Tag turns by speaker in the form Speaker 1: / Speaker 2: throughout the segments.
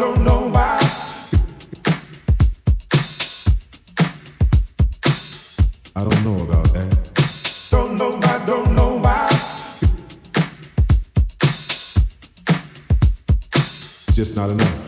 Speaker 1: don't know why. I don't know about that. Don't know, don't know why. It's just not enough.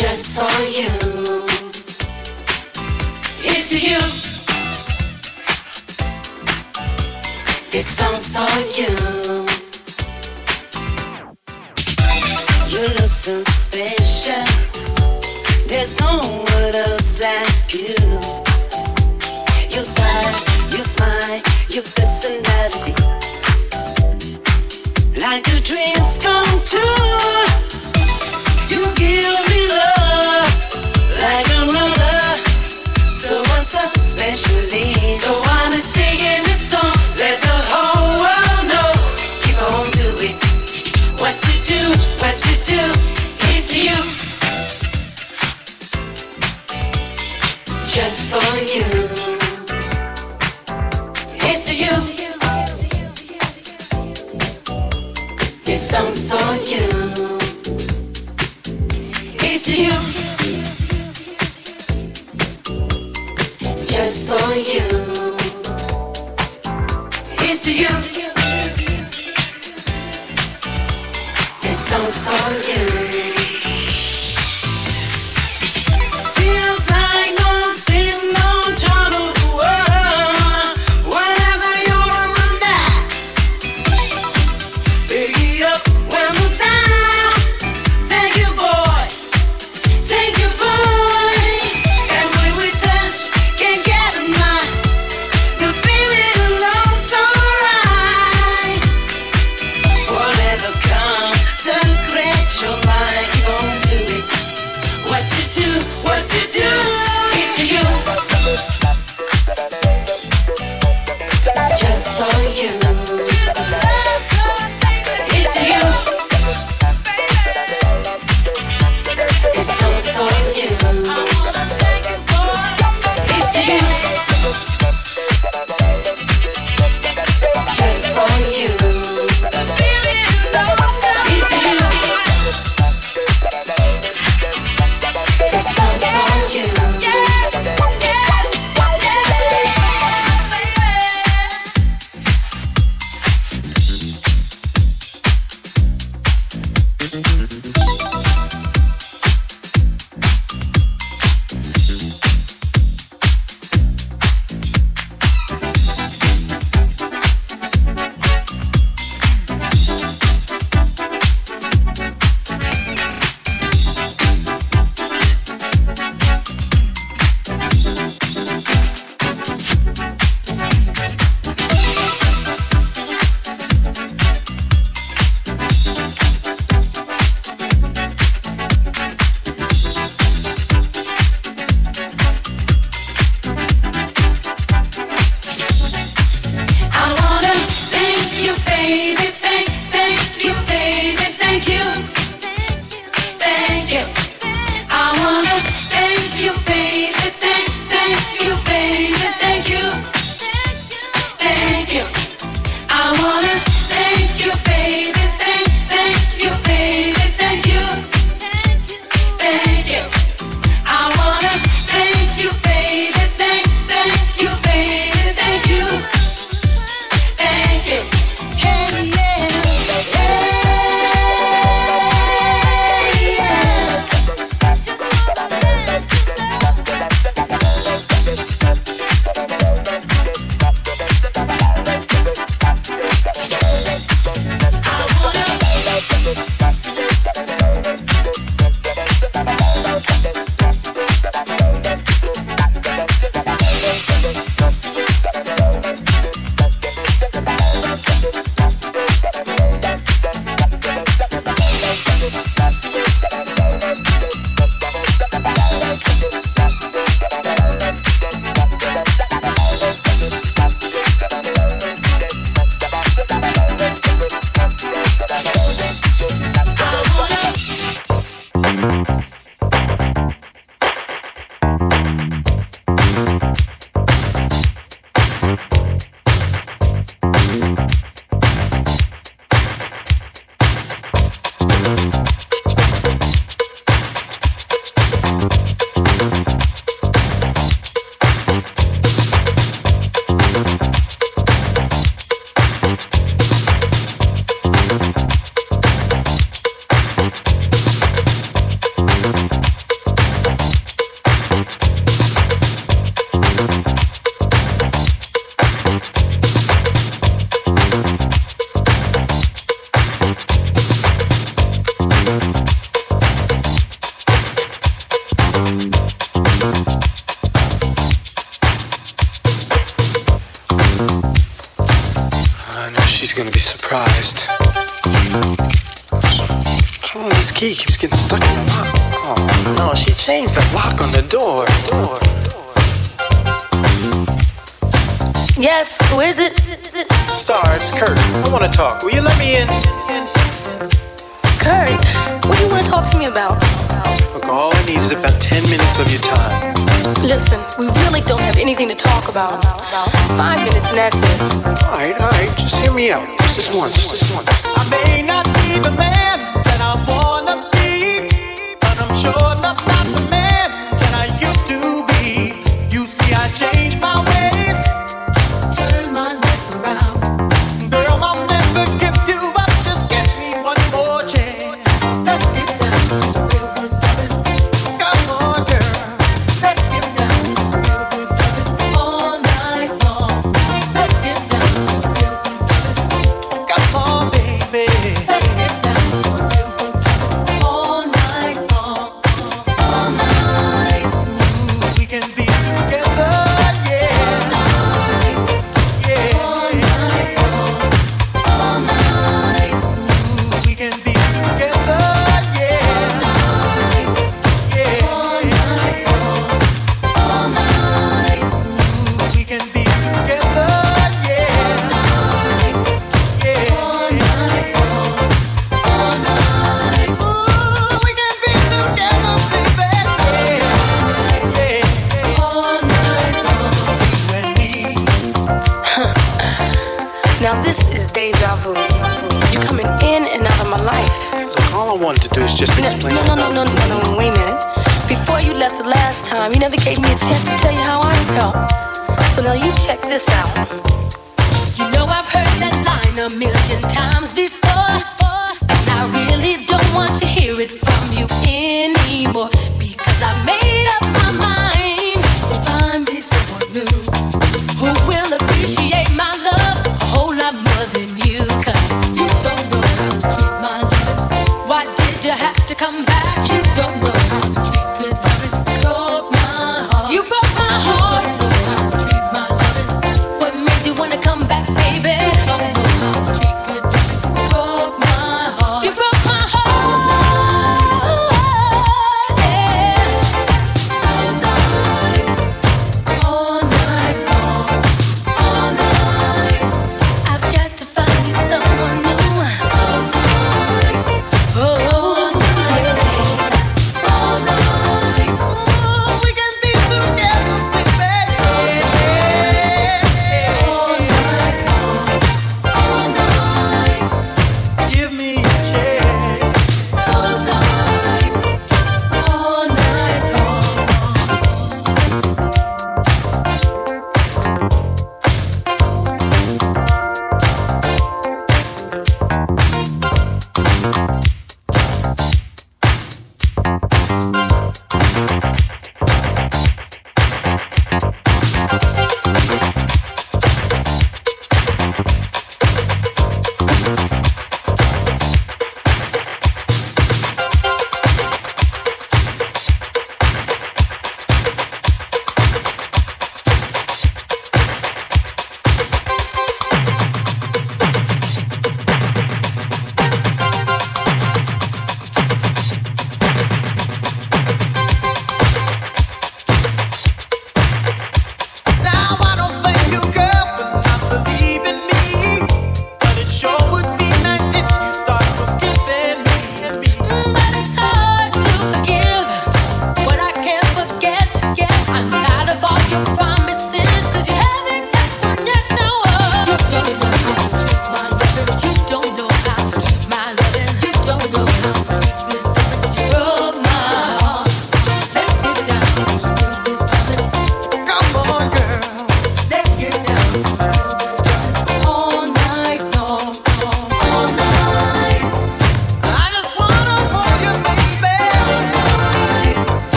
Speaker 2: just for you. It's to you. This song's for you. You look so special. There's no one else like you. You smile, you smile, your personality.
Speaker 3: door.
Speaker 4: Yes, who is it?
Speaker 3: Stars, it's Kurt. I want to talk. Will you let me in?
Speaker 4: Kurt, what do you want to talk to me about?
Speaker 3: Look, all I need is about 10 minutes of your time.
Speaker 4: Listen, we really don't have anything to talk about. Five minutes and that's it.
Speaker 3: All right, all right. Just hear me out. Just this once. Just this once. I
Speaker 5: may not be the man.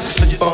Speaker 6: It's.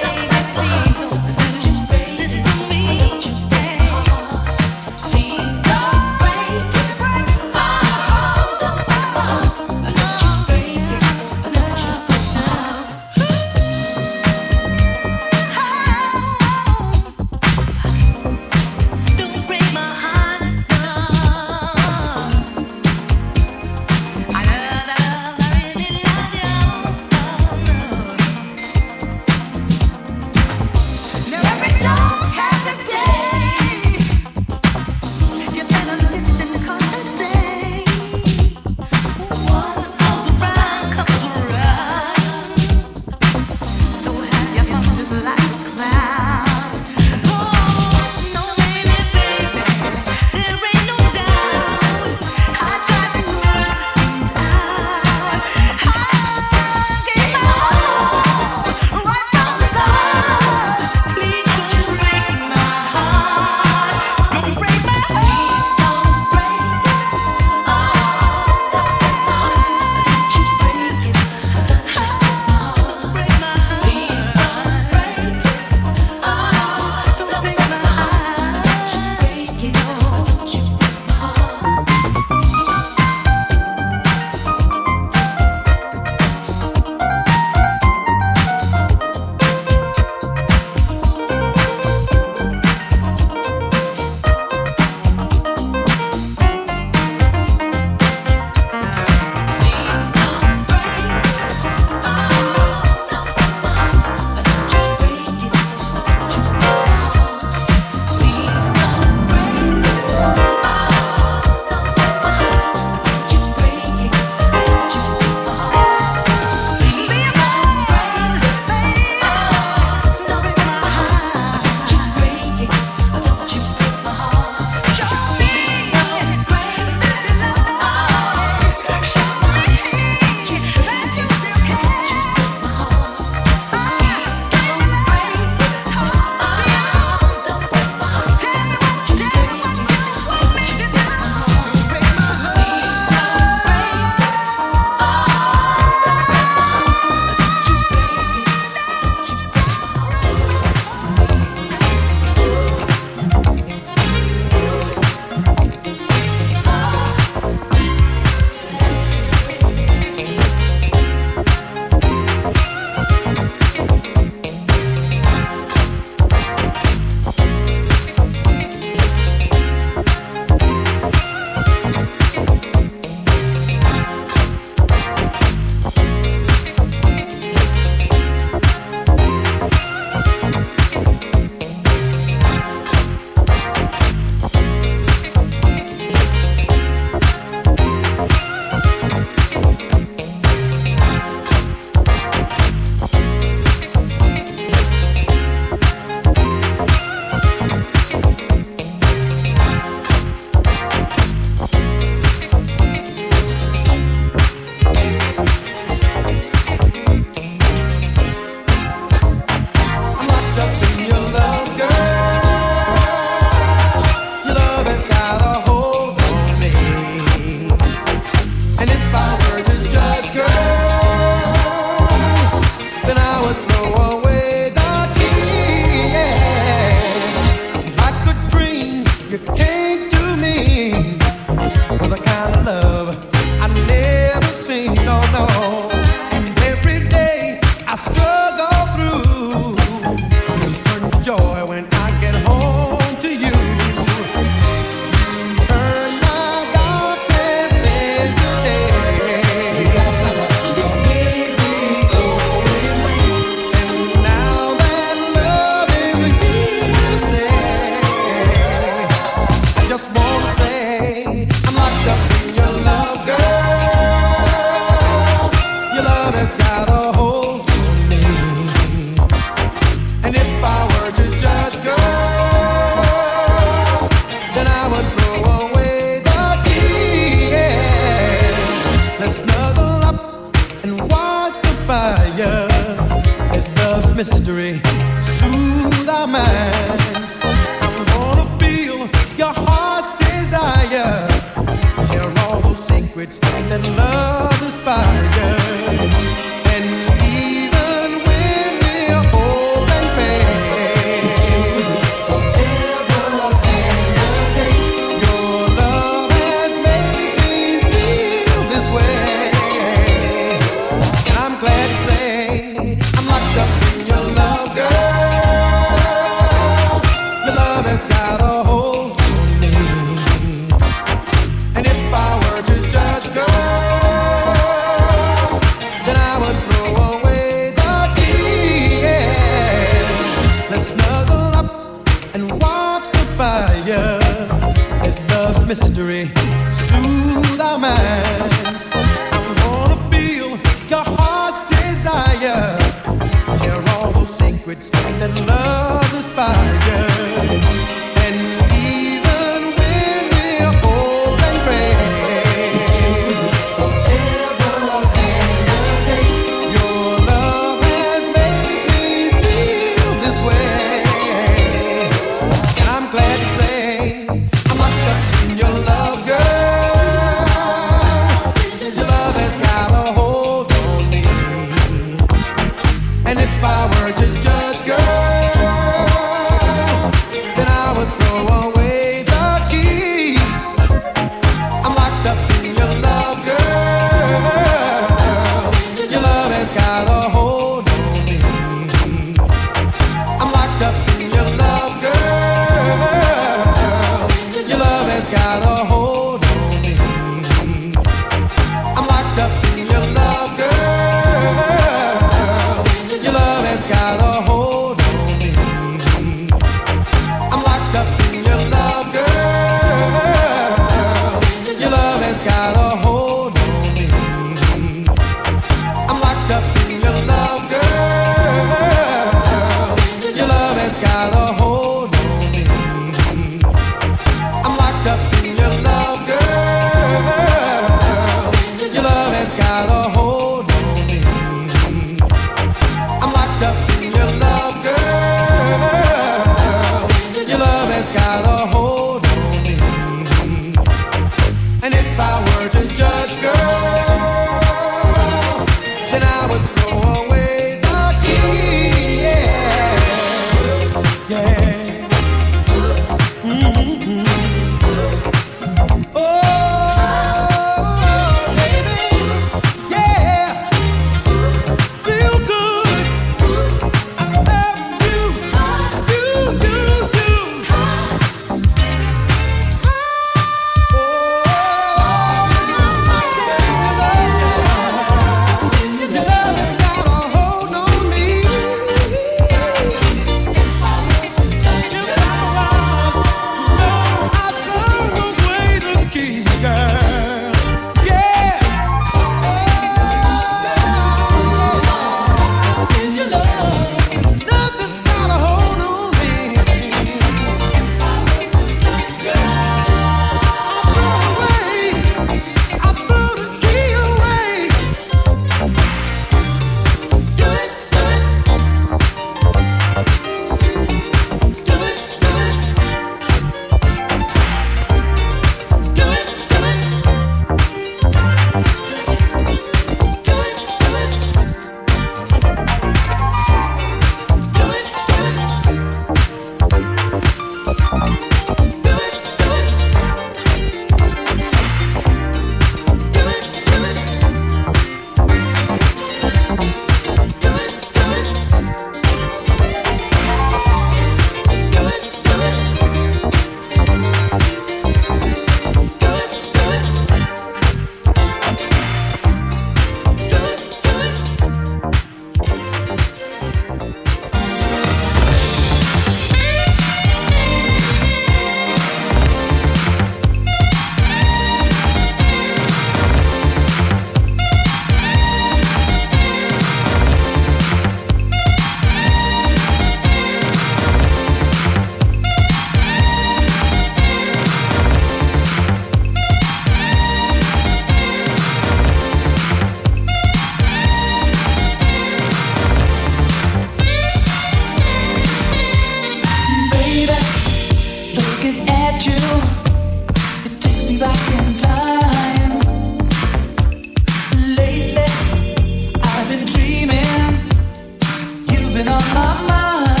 Speaker 7: been on my mind.